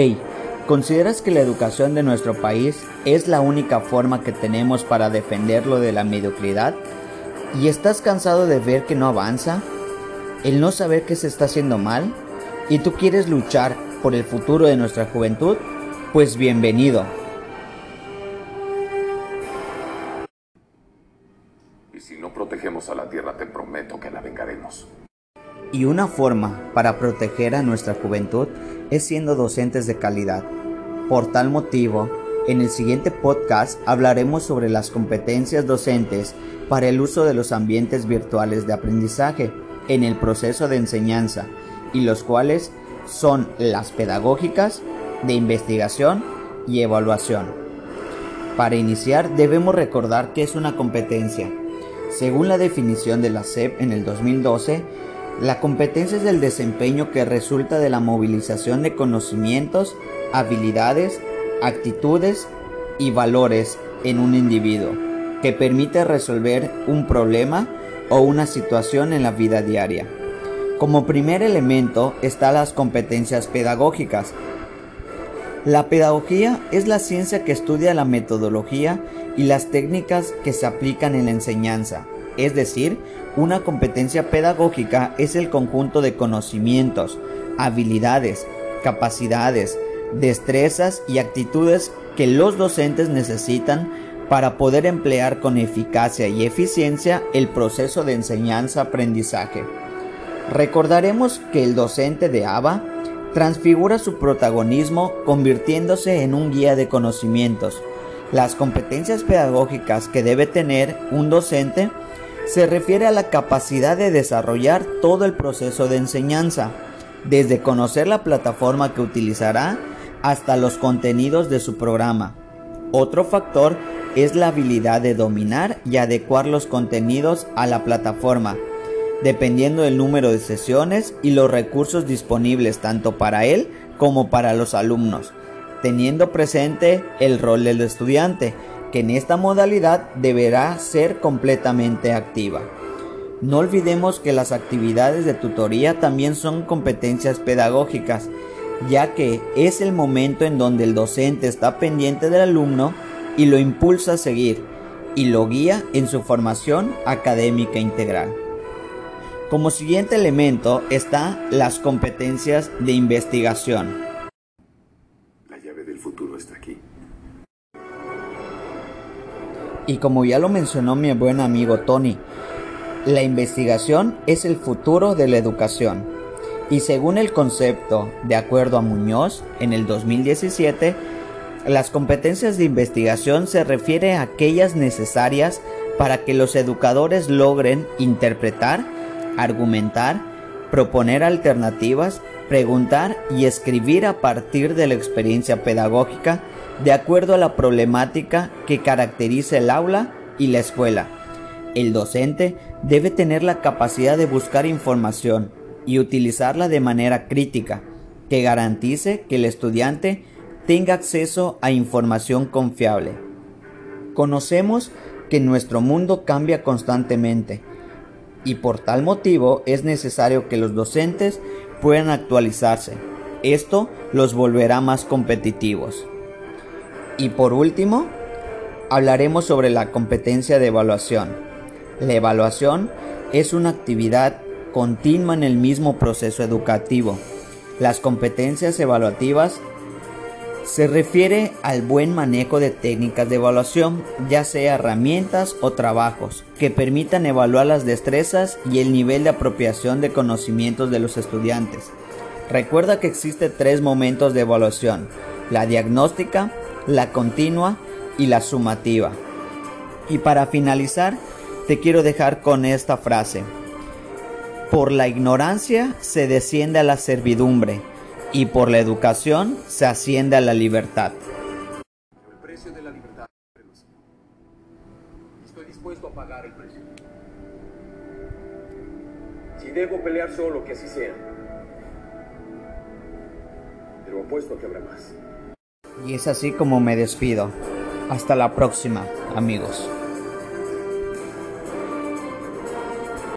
Hey, ¿consideras que la educación de nuestro país es la única forma que tenemos para defenderlo de la mediocridad? ¿Y estás cansado de ver que no avanza? ¿El no saber que se está haciendo mal? ¿Y tú quieres luchar por el futuro de nuestra juventud? Pues bienvenido. Y si no protegemos a la tierra, te prometo que la vengaremos. Y una forma para proteger a nuestra juventud es siendo docentes de calidad. Por tal motivo, en el siguiente podcast hablaremos sobre las competencias docentes para el uso de los ambientes virtuales de aprendizaje en el proceso de enseñanza y los cuales son las pedagógicas, de investigación y evaluación. Para iniciar debemos recordar que es una competencia. Según la definición de la SEP en el 2012, la competencia es el desempeño que resulta de la movilización de conocimientos, habilidades, actitudes y valores en un individuo, que permite resolver un problema o una situación en la vida diaria. Como primer elemento están las competencias pedagógicas. La pedagogía es la ciencia que estudia la metodología y las técnicas que se aplican en la enseñanza es decir, una competencia pedagógica es el conjunto de conocimientos, habilidades, capacidades, destrezas y actitudes que los docentes necesitan para poder emplear con eficacia y eficiencia el proceso de enseñanza-aprendizaje. Recordaremos que el docente de ABA transfigura su protagonismo convirtiéndose en un guía de conocimientos. Las competencias pedagógicas que debe tener un docente se refiere a la capacidad de desarrollar todo el proceso de enseñanza, desde conocer la plataforma que utilizará hasta los contenidos de su programa. Otro factor es la habilidad de dominar y adecuar los contenidos a la plataforma, dependiendo del número de sesiones y los recursos disponibles tanto para él como para los alumnos, teniendo presente el rol del estudiante, que en esta modalidad deberá ser completamente activa. No olvidemos que las actividades de tutoría también son competencias pedagógicas, ya que es el momento en donde el docente está pendiente del alumno y lo impulsa a seguir y lo guía en su formación académica integral. Como siguiente elemento está las competencias de investigación. La llave del futuro está aquí. Y como ya lo mencionó mi buen amigo Tony, la investigación es el futuro de la educación. Y según el concepto, de acuerdo a Muñoz, en el 2017, las competencias de investigación se refiere a aquellas necesarias para que los educadores logren interpretar, argumentar, proponer alternativas, preguntar y escribir a partir de la experiencia pedagógica de acuerdo a la problemática que caracteriza el aula y la escuela. El docente debe tener la capacidad de buscar información y utilizarla de manera crítica, que garantice que el estudiante tenga acceso a información confiable. Conocemos que nuestro mundo cambia constantemente y por tal motivo es necesario que los docentes puedan actualizarse. Esto los volverá más competitivos. Y por último, hablaremos sobre la competencia de evaluación. La evaluación es una actividad continua en el mismo proceso educativo. Las competencias evaluativas se refiere al buen manejo de técnicas de evaluación, ya sea herramientas o trabajos, que permitan evaluar las destrezas y el nivel de apropiación de conocimientos de los estudiantes. Recuerda que existe tres momentos de evaluación, la diagnóstica, la continua y la sumativa. Y para finalizar, te quiero dejar con esta frase. Por la ignorancia se desciende a la servidumbre y por la educación se asciende a la libertad. El precio de la libertad. Estoy dispuesto a pagar el precio. Si debo pelear solo, que así sea. Pero apuesto a que habrá más. Y es así como me despido. Hasta la próxima, amigos.